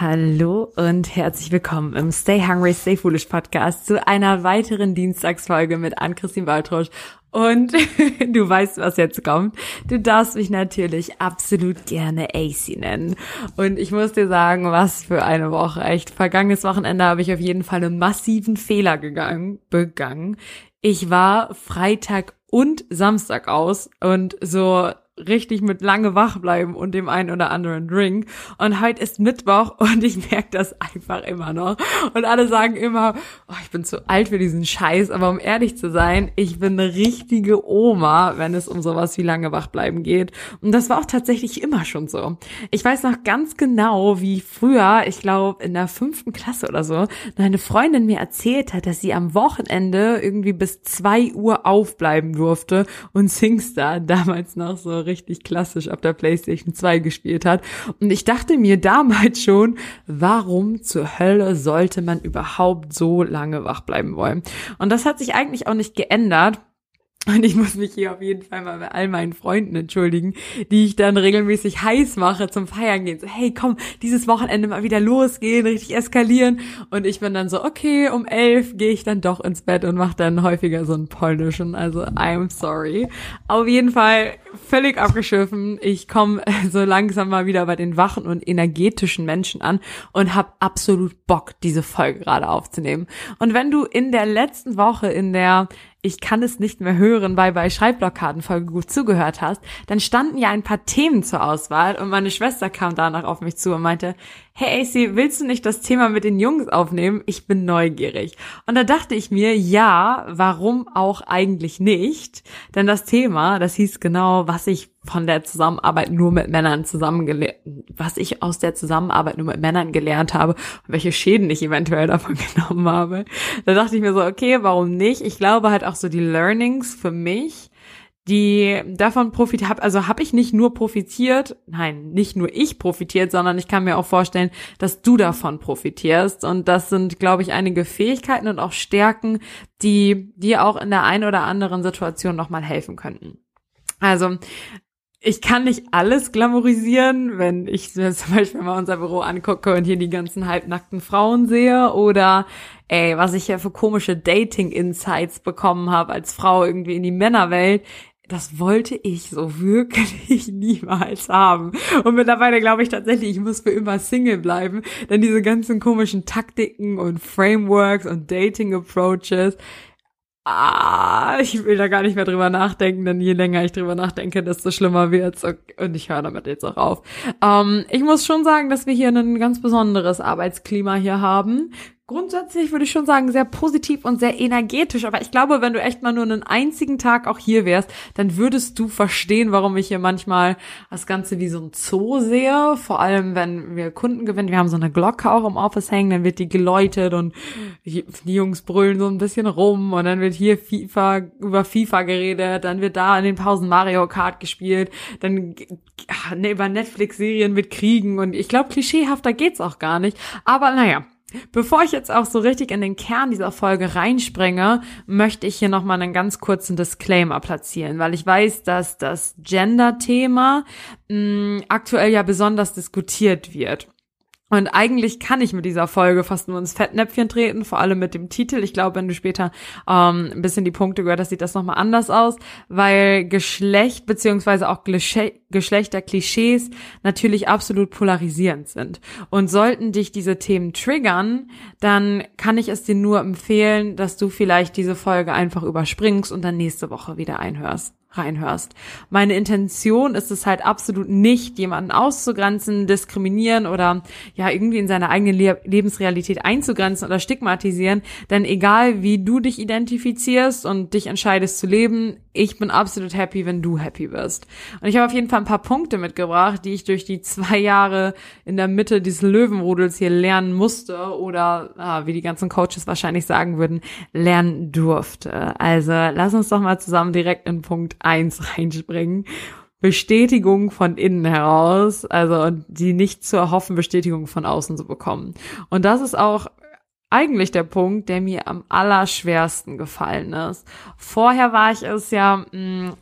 Hallo und herzlich willkommen im Stay Hungry, Stay Foolish Podcast zu einer weiteren Dienstagsfolge mit Ann-Christine Baltrosch. Und du weißt, was jetzt kommt. Du darfst mich natürlich absolut gerne AC nennen. Und ich muss dir sagen, was für eine Woche. Echt, vergangenes Wochenende habe ich auf jeden Fall einen massiven Fehler gegangen, begangen. Ich war Freitag und Samstag aus und so richtig mit lange wach bleiben und dem einen oder anderen Drink. Und heute ist Mittwoch und ich merke das einfach immer noch. Und alle sagen immer, oh, ich bin zu alt für diesen Scheiß. Aber um ehrlich zu sein, ich bin eine richtige Oma, wenn es um sowas wie lange wach bleiben geht. Und das war auch tatsächlich immer schon so. Ich weiß noch ganz genau, wie früher, ich glaube in der fünften Klasse oder so, eine Freundin mir erzählt hat, dass sie am Wochenende irgendwie bis zwei Uhr aufbleiben durfte und Singstar damals noch so richtig klassisch auf der PlayStation 2 gespielt hat. Und ich dachte mir damals schon, warum zur Hölle sollte man überhaupt so lange wach bleiben wollen? Und das hat sich eigentlich auch nicht geändert. Und ich muss mich hier auf jeden Fall mal bei all meinen Freunden entschuldigen, die ich dann regelmäßig heiß mache zum Feiern gehen. So, hey, komm, dieses Wochenende mal wieder losgehen, richtig eskalieren. Und ich bin dann so, okay, um elf gehe ich dann doch ins Bett und mache dann häufiger so einen polnischen. Also, I'm sorry. Auf jeden Fall völlig abgeschiffen. Ich komme so langsam mal wieder bei den wachen und energetischen Menschen an und habe absolut Bock, diese Folge gerade aufzunehmen. Und wenn du in der letzten Woche in der ich kann es nicht mehr hören, weil bei Schreibblockadenfolge gut zugehört hast, dann standen ja ein paar Themen zur Auswahl und meine Schwester kam danach auf mich zu und meinte, hey AC, willst du nicht das Thema mit den Jungs aufnehmen? Ich bin neugierig. Und da dachte ich mir, ja, warum auch eigentlich nicht? Denn das Thema, das hieß genau, was ich von der Zusammenarbeit nur mit Männern zusammengelernt, was ich aus der Zusammenarbeit nur mit Männern gelernt habe welche Schäden ich eventuell davon genommen habe. Da dachte ich mir so, okay, warum nicht? Ich glaube halt auch so die Learnings für mich die davon profitiert habe, also habe ich nicht nur profitiert, nein, nicht nur ich profitiert, sondern ich kann mir auch vorstellen, dass du davon profitierst und das sind, glaube ich, einige Fähigkeiten und auch Stärken, die dir auch in der einen oder anderen Situation nochmal helfen könnten. Also ich kann nicht alles glamourisieren, wenn ich mir zum Beispiel mal unser Büro angucke und hier die ganzen halbnackten Frauen sehe oder ey, was ich ja für komische Dating-Insights bekommen habe als Frau irgendwie in die Männerwelt das wollte ich so wirklich niemals haben. Und mittlerweile glaube ich tatsächlich, ich muss für immer Single bleiben, denn diese ganzen komischen Taktiken und Frameworks und Dating Approaches, ah, ich will da gar nicht mehr drüber nachdenken, denn je länger ich drüber nachdenke, desto schlimmer wird's. Und ich höre damit jetzt auch auf. Ähm, ich muss schon sagen, dass wir hier ein ganz besonderes Arbeitsklima hier haben grundsätzlich würde ich schon sagen, sehr positiv und sehr energetisch. Aber ich glaube, wenn du echt mal nur einen einzigen Tag auch hier wärst, dann würdest du verstehen, warum ich hier manchmal das Ganze wie so ein Zoo sehe. Vor allem, wenn wir Kunden gewinnen. Wir haben so eine Glocke auch im Office hängen, dann wird die geläutet und die Jungs brüllen so ein bisschen rum und dann wird hier FIFA, über FIFA geredet, dann wird da in den Pausen Mario Kart gespielt, dann ne, über Netflix-Serien mit Kriegen und ich glaube, klischeehafter geht's auch gar nicht. Aber naja, Bevor ich jetzt auch so richtig in den Kern dieser Folge reinspringe, möchte ich hier nochmal einen ganz kurzen Disclaimer platzieren, weil ich weiß, dass das Gender-Thema mm, aktuell ja besonders diskutiert wird. Und eigentlich kann ich mit dieser Folge fast nur ins Fettnäpfchen treten, vor allem mit dem Titel. Ich glaube, wenn du später ähm, ein bisschen die Punkte gehört hast, sieht das nochmal anders aus, weil Geschlecht beziehungsweise auch Geschlechterklischees natürlich absolut polarisierend sind. Und sollten dich diese Themen triggern, dann kann ich es dir nur empfehlen, dass du vielleicht diese Folge einfach überspringst und dann nächste Woche wieder einhörst reinhörst. Meine Intention ist es halt absolut nicht, jemanden auszugrenzen, diskriminieren oder ja irgendwie in seine eigene Le Lebensrealität einzugrenzen oder stigmatisieren, denn egal wie du dich identifizierst und dich entscheidest zu leben, ich bin absolut happy, wenn du happy bist. Und ich habe auf jeden Fall ein paar Punkte mitgebracht, die ich durch die zwei Jahre in der Mitte dieses Löwenrudels hier lernen musste oder, ah, wie die ganzen Coaches wahrscheinlich sagen würden, lernen durfte. Also lass uns doch mal zusammen direkt in Punkt eins reinspringen. Bestätigung von innen heraus, also die nicht zu erhoffen Bestätigung von außen zu bekommen. Und das ist auch eigentlich der Punkt, der mir am allerschwersten gefallen ist. Vorher war ich es ja mh, mm,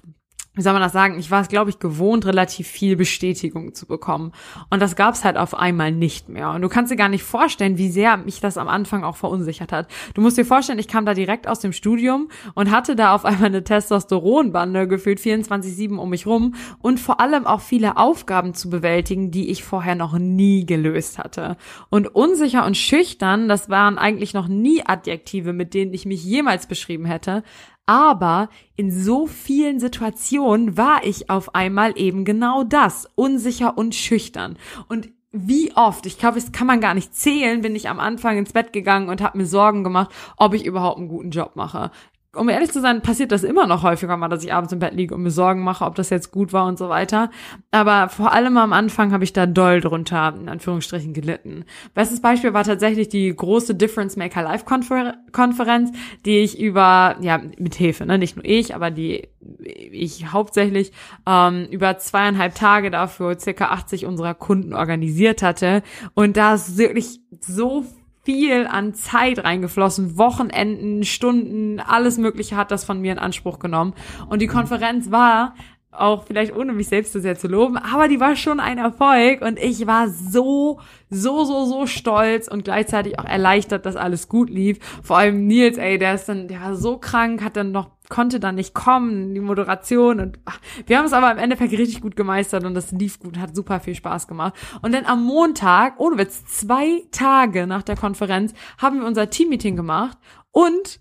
wie soll man das sagen, ich war es, glaube ich, gewohnt, relativ viel Bestätigung zu bekommen. Und das gab es halt auf einmal nicht mehr. Und du kannst dir gar nicht vorstellen, wie sehr mich das am Anfang auch verunsichert hat. Du musst dir vorstellen, ich kam da direkt aus dem Studium und hatte da auf einmal eine Testosteronbande gefühlt 24-7 um mich rum und vor allem auch viele Aufgaben zu bewältigen, die ich vorher noch nie gelöst hatte. Und unsicher und schüchtern, das waren eigentlich noch nie Adjektive, mit denen ich mich jemals beschrieben hätte. Aber in so vielen Situationen war ich auf einmal eben genau das, unsicher und schüchtern. Und wie oft, ich glaube, das kann man gar nicht zählen, bin ich am Anfang ins Bett gegangen und habe mir Sorgen gemacht, ob ich überhaupt einen guten Job mache um ehrlich zu sein, passiert das immer noch häufiger mal, dass ich abends im Bett liege und mir Sorgen mache, ob das jetzt gut war und so weiter. Aber vor allem am Anfang habe ich da doll drunter, in Anführungsstrichen, gelitten. Bestes Beispiel war tatsächlich die große Difference Maker Live Konferenz, die ich über, ja, mit Hilfe, ne, nicht nur ich, aber die ich hauptsächlich ähm, über zweieinhalb Tage dafür circa 80 unserer Kunden organisiert hatte. Und da ist wirklich so viel an Zeit reingeflossen, Wochenenden, Stunden, alles Mögliche hat das von mir in Anspruch genommen. Und die Konferenz war auch vielleicht ohne mich selbst so sehr zu loben, aber die war schon ein Erfolg und ich war so, so, so, so stolz und gleichzeitig auch erleichtert, dass alles gut lief. Vor allem Nils, ey, der ist dann, der war so krank, hat dann noch konnte dann nicht kommen, die Moderation und ach, wir haben es aber im Endeffekt richtig gut gemeistert und das lief gut, hat super viel Spaß gemacht. Und dann am Montag, ohne Witz, zwei Tage nach der Konferenz, haben wir unser Teammeeting gemacht und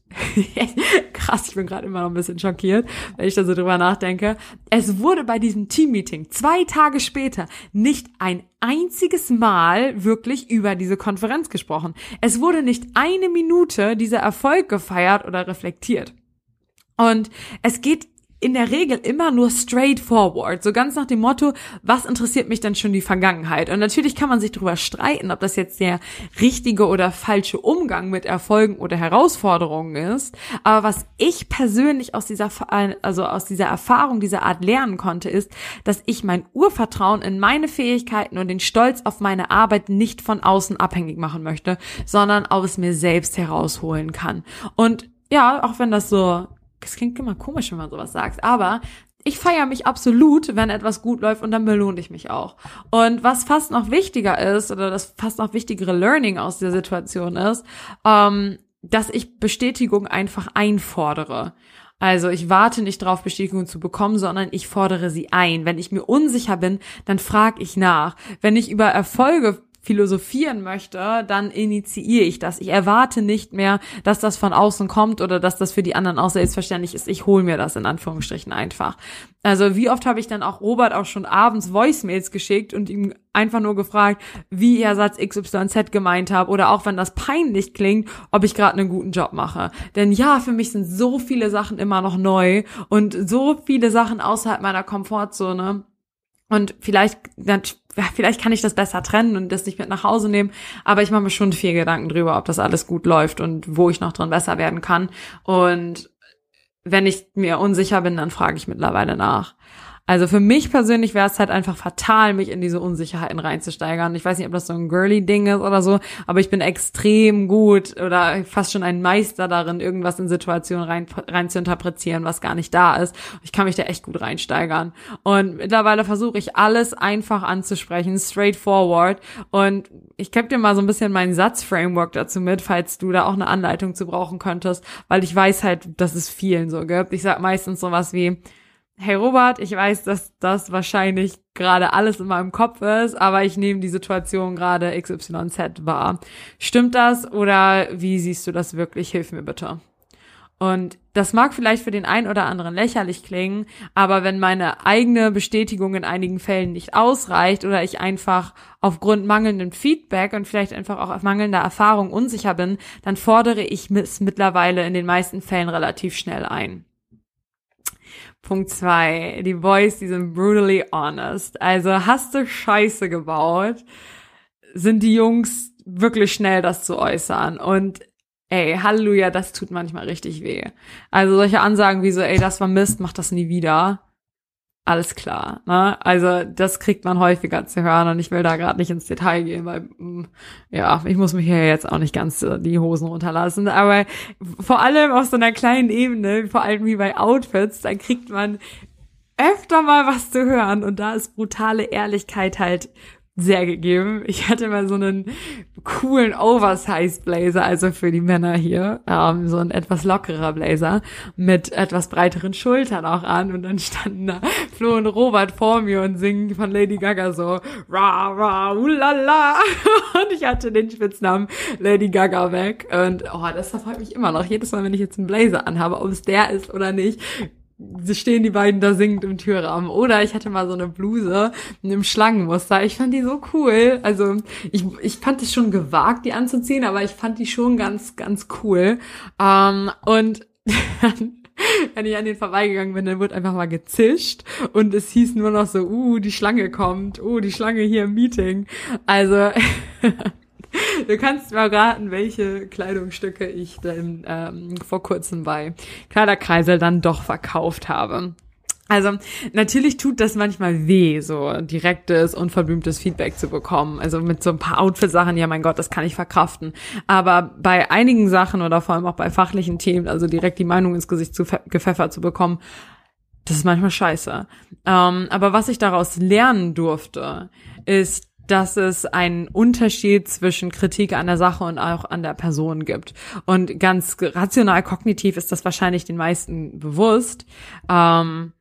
krass, ich bin gerade immer noch ein bisschen schockiert, wenn ich da so drüber nachdenke. Es wurde bei diesem Teammeeting zwei Tage später nicht ein einziges Mal wirklich über diese Konferenz gesprochen. Es wurde nicht eine Minute dieser Erfolg gefeiert oder reflektiert. Und es geht in der Regel immer nur straightforward, so ganz nach dem Motto, was interessiert mich denn schon die Vergangenheit? Und natürlich kann man sich darüber streiten, ob das jetzt der richtige oder falsche Umgang mit Erfolgen oder Herausforderungen ist. Aber was ich persönlich aus dieser, also aus dieser Erfahrung, dieser Art lernen konnte, ist, dass ich mein Urvertrauen in meine Fähigkeiten und den Stolz auf meine Arbeit nicht von außen abhängig machen möchte, sondern aus mir selbst herausholen kann. Und ja, auch wenn das so das klingt immer komisch, wenn man sowas sagt, aber ich feiere mich absolut, wenn etwas gut läuft und dann belohne ich mich auch. Und was fast noch wichtiger ist, oder das fast noch wichtigere Learning aus der Situation ist, ähm, dass ich Bestätigung einfach einfordere. Also ich warte nicht darauf, Bestätigung zu bekommen, sondern ich fordere sie ein. Wenn ich mir unsicher bin, dann frage ich nach. Wenn ich über Erfolge philosophieren möchte, dann initiiere ich das. Ich erwarte nicht mehr, dass das von außen kommt oder dass das für die anderen auch selbstverständlich ist. Ich hole mir das in Anführungsstrichen einfach. Also wie oft habe ich dann auch Robert auch schon abends Voicemails geschickt und ihm einfach nur gefragt, wie er Satz XYZ gemeint habe oder auch wenn das peinlich klingt, ob ich gerade einen guten Job mache. Denn ja, für mich sind so viele Sachen immer noch neu und so viele Sachen außerhalb meiner Komfortzone. Und vielleicht vielleicht kann ich das besser trennen und das nicht mit nach Hause nehmen, aber ich mache mir schon viel Gedanken drüber, ob das alles gut läuft und wo ich noch drin besser werden kann. Und wenn ich mir unsicher bin, dann frage ich mittlerweile nach. Also für mich persönlich wäre es halt einfach fatal, mich in diese Unsicherheiten reinzusteigern. Ich weiß nicht, ob das so ein girly Ding ist oder so, aber ich bin extrem gut oder fast schon ein Meister darin, irgendwas in Situationen rein, rein zu interpretieren, was gar nicht da ist. Ich kann mich da echt gut reinsteigern. Und mittlerweile versuche ich alles einfach anzusprechen, straightforward. Und ich gebe dir mal so ein bisschen mein Satzframework dazu mit, falls du da auch eine Anleitung zu brauchen könntest, weil ich weiß halt, dass es vielen so gibt. Ich sag meistens sowas wie, hey Robert, ich weiß, dass das wahrscheinlich gerade alles in meinem Kopf ist, aber ich nehme die Situation gerade XYZ wahr. Stimmt das oder wie siehst du das wirklich? Hilf mir bitte. Und das mag vielleicht für den einen oder anderen lächerlich klingen, aber wenn meine eigene Bestätigung in einigen Fällen nicht ausreicht oder ich einfach aufgrund mangelndem Feedback und vielleicht einfach auch auf mangelnder Erfahrung unsicher bin, dann fordere ich es mittlerweile in den meisten Fällen relativ schnell ein. Punkt zwei, die Boys, die sind brutally honest. Also hast du Scheiße gebaut, sind die Jungs wirklich schnell, das zu äußern. Und ey, Halleluja, das tut manchmal richtig weh. Also solche Ansagen wie so, ey, das war Mist, mach das nie wieder alles klar. Ne? Also das kriegt man häufiger zu hören und ich will da gerade nicht ins Detail gehen, weil mm, ja, ich muss mich hier jetzt auch nicht ganz äh, die Hosen runterlassen. Aber vor allem auf so einer kleinen Ebene, vor allem wie bei Outfits, da kriegt man öfter mal was zu hören und da ist brutale Ehrlichkeit halt sehr gegeben. Ich hatte mal so einen coolen Oversize Blazer, also für die Männer hier, ähm, so ein etwas lockerer Blazer mit etwas breiteren Schultern auch an. Und dann standen da Flo und Robert vor mir und singen von Lady Gaga so ra ra ulala. Und ich hatte den Spitznamen Lady Gaga weg. Und oh, das verfolgt mich immer noch. Jedes Mal, wenn ich jetzt einen Blazer anhabe, ob es der ist oder nicht stehen die beiden da singend im Türrahmen. Oder ich hatte mal so eine Bluse in einem Schlangenmuster. Ich fand die so cool. Also ich, ich fand es schon gewagt, die anzuziehen, aber ich fand die schon ganz, ganz cool. Ähm, und wenn ich an den vorbeigegangen bin, dann wurde einfach mal gezischt und es hieß nur noch so, uh, die Schlange kommt, uh, die Schlange hier im Meeting. Also Du kannst mal raten, welche Kleidungsstücke ich dann ähm, vor kurzem bei Kleiderkreisel dann doch verkauft habe. Also natürlich tut das manchmal weh, so direktes, unverblümtes Feedback zu bekommen. Also mit so ein paar Outfit-Sachen, ja mein Gott, das kann ich verkraften. Aber bei einigen Sachen oder vor allem auch bei fachlichen Themen, also direkt die Meinung ins Gesicht zu gepfeffert zu bekommen, das ist manchmal scheiße. Ähm, aber was ich daraus lernen durfte, ist, dass es einen Unterschied zwischen Kritik an der Sache und auch an der Person gibt. Und ganz rational kognitiv ist das wahrscheinlich den meisten bewusst. Ähm,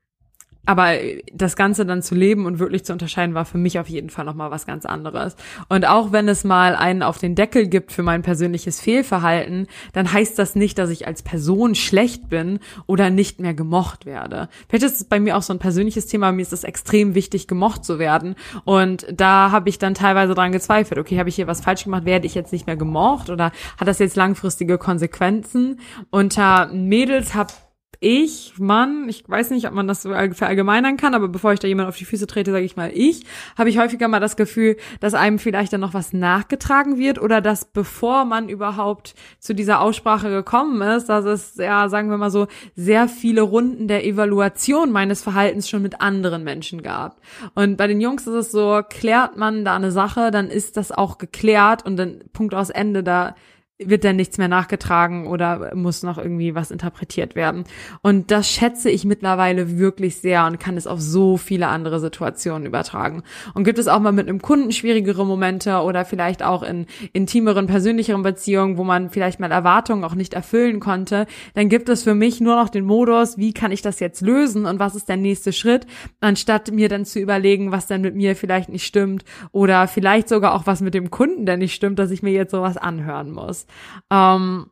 aber das Ganze dann zu leben und wirklich zu unterscheiden, war für mich auf jeden Fall nochmal was ganz anderes. Und auch wenn es mal einen auf den Deckel gibt für mein persönliches Fehlverhalten, dann heißt das nicht, dass ich als Person schlecht bin oder nicht mehr gemocht werde. Vielleicht ist es bei mir auch so ein persönliches Thema, mir ist es extrem wichtig, gemocht zu werden. Und da habe ich dann teilweise dran gezweifelt, okay, habe ich hier was falsch gemacht, werde ich jetzt nicht mehr gemocht oder hat das jetzt langfristige Konsequenzen? Unter Mädels habe ich, Mann, ich weiß nicht, ob man das so verallgemeinern kann, aber bevor ich da jemand auf die Füße trete, sage ich mal ich, habe ich häufiger mal das Gefühl, dass einem vielleicht dann noch was nachgetragen wird oder dass bevor man überhaupt zu dieser Aussprache gekommen ist, dass es, ja, sagen wir mal so, sehr viele Runden der Evaluation meines Verhaltens schon mit anderen Menschen gab. Und bei den Jungs ist es so, klärt man da eine Sache, dann ist das auch geklärt und dann Punkt aus Ende, da wird dann nichts mehr nachgetragen oder muss noch irgendwie was interpretiert werden. Und das schätze ich mittlerweile wirklich sehr und kann es auf so viele andere Situationen übertragen. Und gibt es auch mal mit einem Kunden schwierigere Momente oder vielleicht auch in intimeren, persönlicheren Beziehungen, wo man vielleicht mal Erwartungen auch nicht erfüllen konnte, dann gibt es für mich nur noch den Modus, wie kann ich das jetzt lösen und was ist der nächste Schritt, anstatt mir dann zu überlegen, was denn mit mir vielleicht nicht stimmt oder vielleicht sogar auch was mit dem Kunden denn nicht stimmt, dass ich mir jetzt sowas anhören muss. Ähm,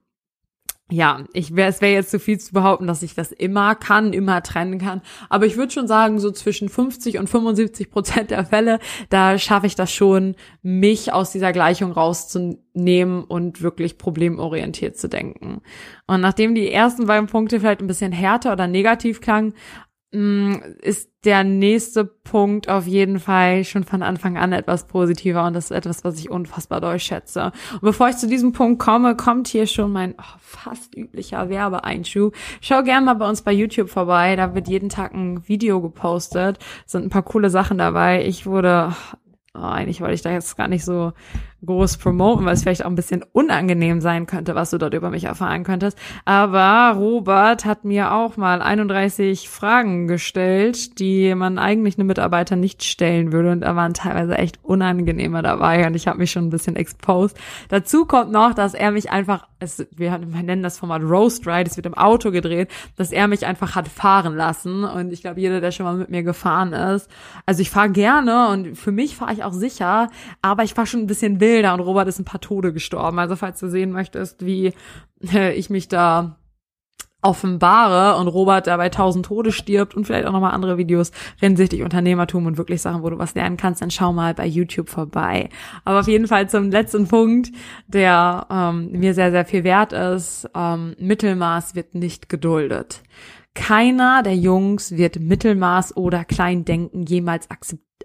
ja, ich wär, es wäre jetzt zu viel zu behaupten, dass ich das immer kann, immer trennen kann. Aber ich würde schon sagen, so zwischen 50 und 75 Prozent der Fälle, da schaffe ich das schon, mich aus dieser Gleichung rauszunehmen und wirklich problemorientiert zu denken. Und nachdem die ersten beiden Punkte vielleicht ein bisschen härter oder negativ klangen, ist der nächste Punkt auf jeden Fall schon von Anfang an etwas positiver und das ist etwas, was ich unfassbar doll schätze. Und bevor ich zu diesem Punkt komme, kommt hier schon mein oh, fast üblicher Werbeeinschub. Schau gerne mal bei uns bei YouTube vorbei, da wird jeden Tag ein Video gepostet, sind ein paar coole Sachen dabei. Ich wurde oh, eigentlich wollte ich da jetzt gar nicht so groß promoten, weil es vielleicht auch ein bisschen unangenehm sein könnte, was du dort über mich erfahren könntest. Aber Robert hat mir auch mal 31 Fragen gestellt, die man eigentlich einem Mitarbeiter nicht stellen würde. Und da waren teilweise echt unangenehmer dabei und ich habe mich schon ein bisschen exposed. Dazu kommt noch, dass er mich einfach, es, wir, nennen das Format Roast Ride, es wird im Auto gedreht, dass er mich einfach hat fahren lassen. Und ich glaube, jeder, der schon mal mit mir gefahren ist, also ich fahre gerne und für mich fahre ich auch sicher, aber ich fahre schon ein bisschen wild Bilder und Robert ist ein paar Tode gestorben. Also falls du sehen möchtest, wie äh, ich mich da offenbare und Robert dabei tausend Tode stirbt und vielleicht auch nochmal andere Videos hinsichtlich Unternehmertum und wirklich Sachen, wo du was lernen kannst, dann schau mal bei YouTube vorbei. Aber auf jeden Fall zum letzten Punkt, der ähm, mir sehr, sehr viel wert ist. Ähm, Mittelmaß wird nicht geduldet. Keiner der Jungs wird Mittelmaß oder Kleindenken jemals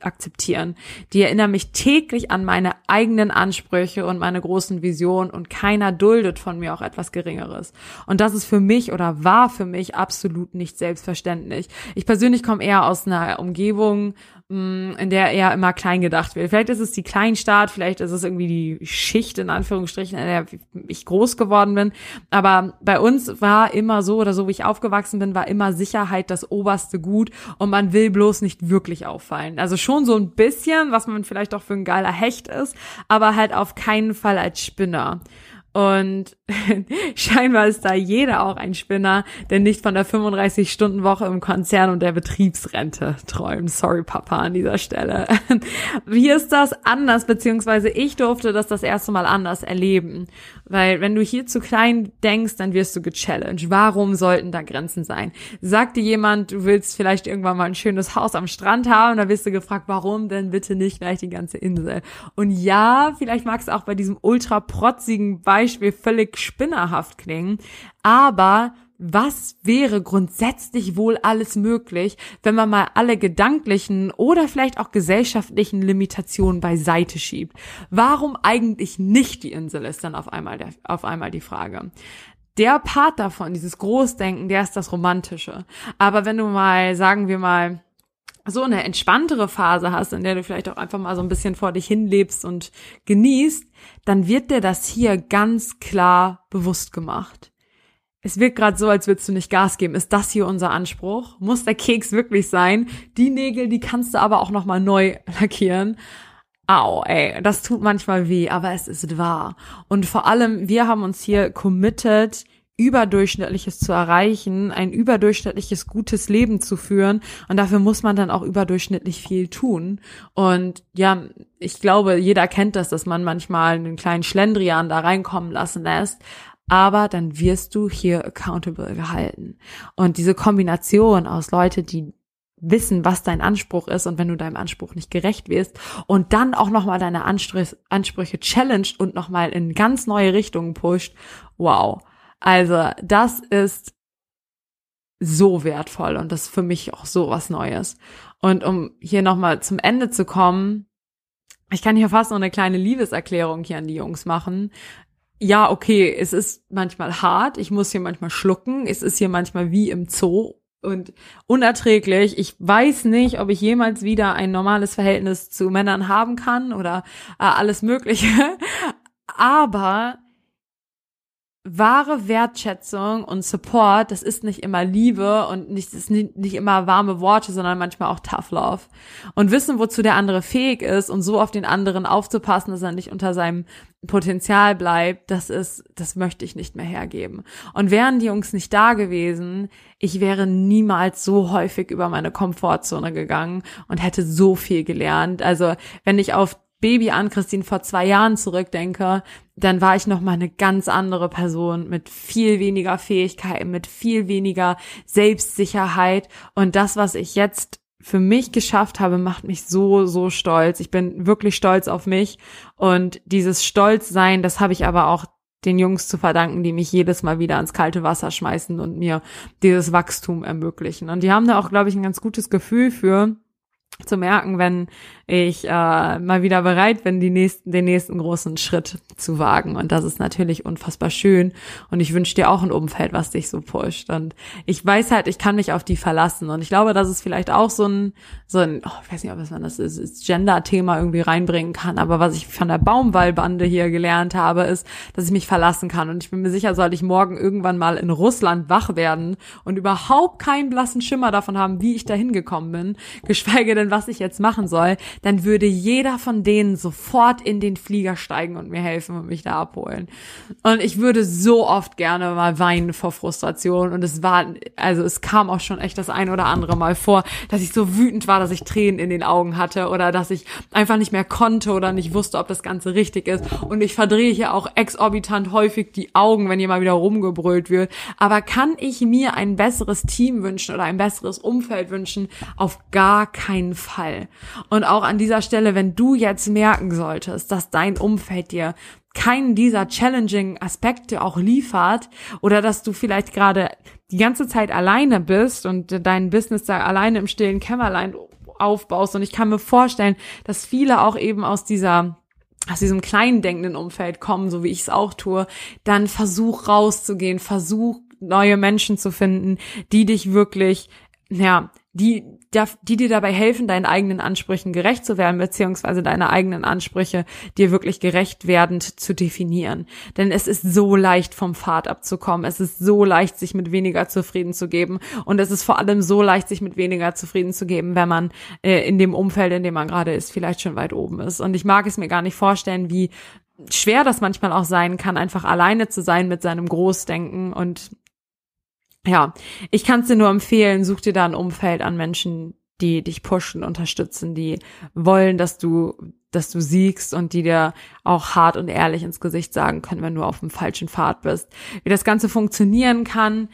akzeptieren. Die erinnern mich täglich an meine eigenen Ansprüche und meine großen Visionen und keiner duldet von mir auch etwas Geringeres. Und das ist für mich oder war für mich absolut nicht selbstverständlich. Ich persönlich komme eher aus einer Umgebung, in der eher immer klein gedacht wird. Vielleicht ist es die Kleinstadt, vielleicht ist es irgendwie die Schicht in Anführungsstrichen, in der ich groß geworden bin. Aber bei uns war immer so oder so, wie ich aufgewachsen bin, war immer Sicherheit das oberste Gut und man will bloß nicht wirklich auffallen. Also schon so ein bisschen, was man vielleicht auch für ein geiler Hecht ist, aber halt auf keinen Fall als Spinner. Und scheinbar ist da jeder auch ein Spinner, der nicht von der 35-Stunden-Woche im Konzern und der Betriebsrente träumt. Sorry, Papa, an dieser Stelle. Wie ist das anders, beziehungsweise ich durfte das das erste Mal anders erleben. Weil wenn du hier zu klein denkst, dann wirst du gechallenged. Warum sollten da Grenzen sein? Sagt dir jemand, du willst vielleicht irgendwann mal ein schönes Haus am Strand haben, dann wirst du gefragt, warum denn bitte nicht gleich die ganze Insel? Und ja, vielleicht magst du auch bei diesem ultra protzigen Beispiel völlig spinnerhaft klingen, aber was wäre grundsätzlich wohl alles möglich, wenn man mal alle gedanklichen oder vielleicht auch gesellschaftlichen Limitationen beiseite schiebt? Warum eigentlich nicht die Insel ist dann auf einmal, der, auf einmal die Frage. Der Part davon, dieses Großdenken, der ist das Romantische. Aber wenn du mal, sagen wir mal, so eine entspanntere Phase hast, in der du vielleicht auch einfach mal so ein bisschen vor dich hinlebst und genießt, dann wird dir das hier ganz klar bewusst gemacht es wirkt gerade so, als würdest du nicht Gas geben. Ist das hier unser Anspruch? Muss der Keks wirklich sein? Die Nägel, die kannst du aber auch noch mal neu lackieren. Au, ey, das tut manchmal weh, aber es ist wahr. Und vor allem, wir haben uns hier committed, überdurchschnittliches zu erreichen, ein überdurchschnittliches gutes Leben zu führen und dafür muss man dann auch überdurchschnittlich viel tun. Und ja, ich glaube, jeder kennt das, dass man manchmal einen kleinen Schlendrian da reinkommen lassen lässt, aber dann wirst du hier accountable gehalten. Und diese Kombination aus Leute, die wissen, was dein Anspruch ist und wenn du deinem Anspruch nicht gerecht wirst und dann auch nochmal deine Ansprüche, challenged und nochmal in ganz neue Richtungen pusht, wow. Also das ist so wertvoll und das ist für mich auch so was Neues. Und um hier nochmal zum Ende zu kommen, ich kann hier fast noch eine kleine Liebeserklärung hier an die Jungs machen ja, okay, es ist manchmal hart, ich muss hier manchmal schlucken, es ist hier manchmal wie im Zoo und unerträglich. Ich weiß nicht, ob ich jemals wieder ein normales Verhältnis zu Männern haben kann oder äh, alles Mögliche. Aber wahre Wertschätzung und Support, das ist nicht immer Liebe und nicht, ist nicht, nicht immer warme Worte, sondern manchmal auch Tough Love. Und wissen, wozu der andere fähig ist und so auf den anderen aufzupassen, dass er nicht unter seinem Potenzial bleibt, das ist, das möchte ich nicht mehr hergeben. Und wären die Jungs nicht da gewesen, ich wäre niemals so häufig über meine Komfortzone gegangen und hätte so viel gelernt. Also, wenn ich auf Baby an Christine vor zwei Jahren zurückdenke, dann war ich noch mal eine ganz andere Person mit viel weniger Fähigkeiten, mit viel weniger Selbstsicherheit und das, was ich jetzt für mich geschafft habe, macht mich so, so stolz. Ich bin wirklich stolz auf mich und dieses Stolzsein, das habe ich aber auch den Jungs zu verdanken, die mich jedes Mal wieder ans kalte Wasser schmeißen und mir dieses Wachstum ermöglichen. Und die haben da auch, glaube ich, ein ganz gutes Gefühl für, zu merken, wenn ich äh, mal wieder bereit bin, die nächsten, den nächsten großen Schritt zu wagen. Und das ist natürlich unfassbar schön. Und ich wünsche dir auch ein Umfeld, was dich so pusht. Und ich weiß halt, ich kann mich auf die verlassen. Und ich glaube, dass es vielleicht auch so ein, so ein, oh, ich weiß nicht, ob man das ist, ist Gender-Thema irgendwie reinbringen kann. Aber was ich von der Baumwallbande hier gelernt habe, ist, dass ich mich verlassen kann. Und ich bin mir sicher, sollte ich morgen irgendwann mal in Russland wach werden und überhaupt keinen blassen Schimmer davon haben, wie ich da hingekommen bin, geschweige denn, was ich jetzt machen soll, dann würde jeder von denen sofort in den Flieger steigen und mir helfen und mich da abholen. Und ich würde so oft gerne mal weinen vor Frustration. Und es war, also es kam auch schon echt das ein oder andere Mal vor, dass ich so wütend war, dass ich Tränen in den Augen hatte oder dass ich einfach nicht mehr konnte oder nicht wusste, ob das Ganze richtig ist. Und ich verdrehe hier auch exorbitant häufig die Augen, wenn hier mal wieder rumgebrüllt wird. Aber kann ich mir ein besseres Team wünschen oder ein besseres Umfeld wünschen? Auf gar keinen Fall. Und auch an dieser Stelle, wenn du jetzt merken solltest, dass dein Umfeld dir keinen dieser challenging Aspekte auch liefert oder dass du vielleicht gerade die ganze Zeit alleine bist und dein Business da alleine im stillen Kämmerlein aufbaust. Und ich kann mir vorstellen, dass viele auch eben aus dieser aus diesem kleinen denkenden Umfeld kommen, so wie ich es auch tue, dann versuch rauszugehen, versuch neue Menschen zu finden, die dich wirklich, ja, die, die dir dabei helfen, deinen eigenen Ansprüchen gerecht zu werden, beziehungsweise deine eigenen Ansprüche dir wirklich gerecht werdend zu definieren. Denn es ist so leicht, vom Pfad abzukommen. Es ist so leicht, sich mit weniger zufrieden zu geben. Und es ist vor allem so leicht, sich mit weniger zufrieden zu geben, wenn man äh, in dem Umfeld, in dem man gerade ist, vielleicht schon weit oben ist. Und ich mag es mir gar nicht vorstellen, wie schwer das manchmal auch sein kann, einfach alleine zu sein mit seinem Großdenken und ja, ich kann es dir nur empfehlen, such dir da ein Umfeld an Menschen, die dich pushen, unterstützen, die wollen, dass du, dass du siegst und die dir auch hart und ehrlich ins Gesicht sagen können, wenn du auf dem falschen Pfad bist. Wie das Ganze funktionieren kann,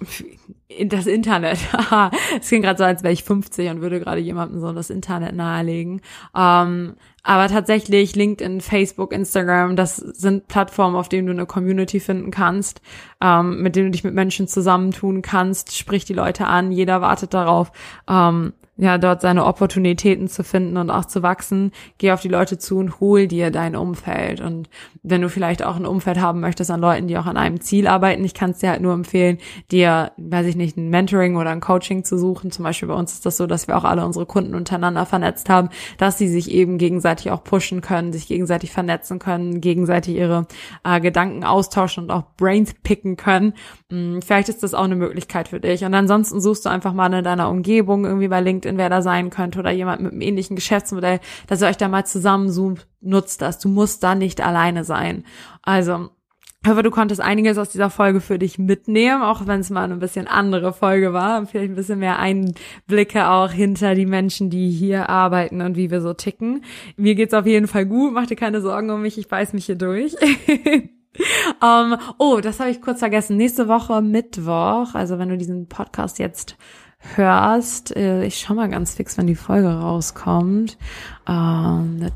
hm, das Internet. es klingt gerade so, als wäre ich 50 und würde gerade jemandem so das Internet nahelegen. Ähm, aber tatsächlich LinkedIn, Facebook, Instagram, das sind Plattformen, auf denen du eine Community finden kannst, ähm, mit denen du dich mit Menschen zusammentun kannst. Sprich die Leute an, jeder wartet darauf, ähm, ja, dort seine Opportunitäten zu finden und auch zu wachsen. Geh auf die Leute zu und hol dir dein Umfeld. Und wenn du vielleicht auch ein Umfeld haben möchtest an Leuten, die auch an einem Ziel arbeiten, ich kann es dir halt nur empfehlen, dir, weiß ich nicht, ein Mentoring oder ein Coaching zu suchen. Zum Beispiel bei uns ist das so, dass wir auch alle unsere Kunden untereinander vernetzt haben, dass sie sich eben gegenseitig auch pushen können, sich gegenseitig vernetzen können, gegenseitig ihre äh, Gedanken austauschen und auch Brains picken können. Hm, vielleicht ist das auch eine Möglichkeit für dich. Und ansonsten suchst du einfach mal in deiner Umgebung irgendwie bei LinkedIn wer da sein könnte oder jemand mit einem ähnlichen Geschäftsmodell, dass ihr euch da mal zusammenzoomt, nutzt das. Du musst da nicht alleine sein. Also, ich hoffe, du konntest einiges aus dieser Folge für dich mitnehmen, auch wenn es mal ein bisschen andere Folge war. Vielleicht ein bisschen mehr Einblicke auch hinter die Menschen, die hier arbeiten und wie wir so ticken. Mir geht's auf jeden Fall gut. Mach dir keine Sorgen um mich. Ich beiß mich hier durch. um, oh, das habe ich kurz vergessen. Nächste Woche Mittwoch, also wenn du diesen Podcast jetzt hörst. Äh, ich schau mal ganz fix, wenn die Folge rauskommt. Ähm,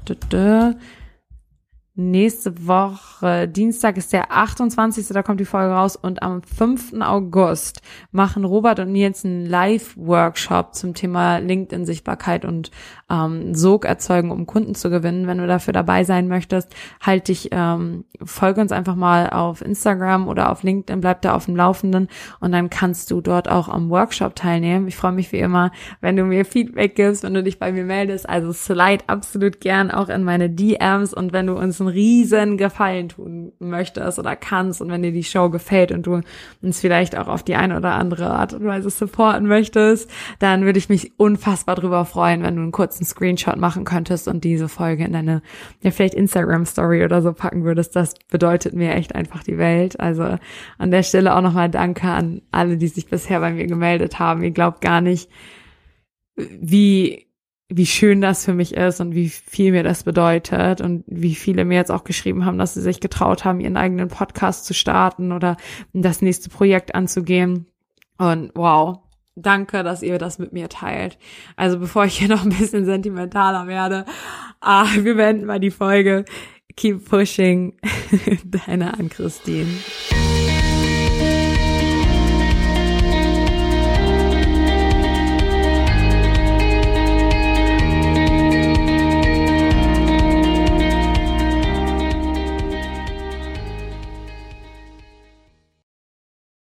nächste Woche, Dienstag ist der 28. Da kommt die Folge raus und am 5. August machen Robert und Nils einen Live-Workshop zum Thema LinkedIn-Sichtbarkeit und ähm, Sog erzeugen, um Kunden zu gewinnen. Wenn du dafür dabei sein möchtest, halt dich, ähm, folge uns einfach mal auf Instagram oder auf LinkedIn, bleib da auf dem Laufenden und dann kannst du dort auch am Workshop teilnehmen. Ich freue mich wie immer, wenn du mir Feedback gibst, wenn du dich bei mir meldest. Also slide absolut gern auch in meine DMs und wenn du uns einen riesen Gefallen tun möchtest oder kannst und wenn dir die Show gefällt und du uns vielleicht auch auf die eine oder andere Art und Weise supporten möchtest, dann würde ich mich unfassbar drüber freuen, wenn du einen kurzen Screenshot machen könntest und diese Folge in deine, ja, vielleicht Instagram Story oder so packen würdest. Das bedeutet mir echt einfach die Welt. Also an der Stelle auch nochmal Danke an alle, die sich bisher bei mir gemeldet haben. Ihr glaubt gar nicht, wie wie schön das für mich ist und wie viel mir das bedeutet und wie viele mir jetzt auch geschrieben haben, dass sie sich getraut haben, ihren eigenen Podcast zu starten oder das nächste Projekt anzugehen. Und wow, danke, dass ihr das mit mir teilt. Also bevor ich hier noch ein bisschen sentimentaler werde, ah, wir beenden mal die Folge. Keep pushing. Deine Ann-Christine.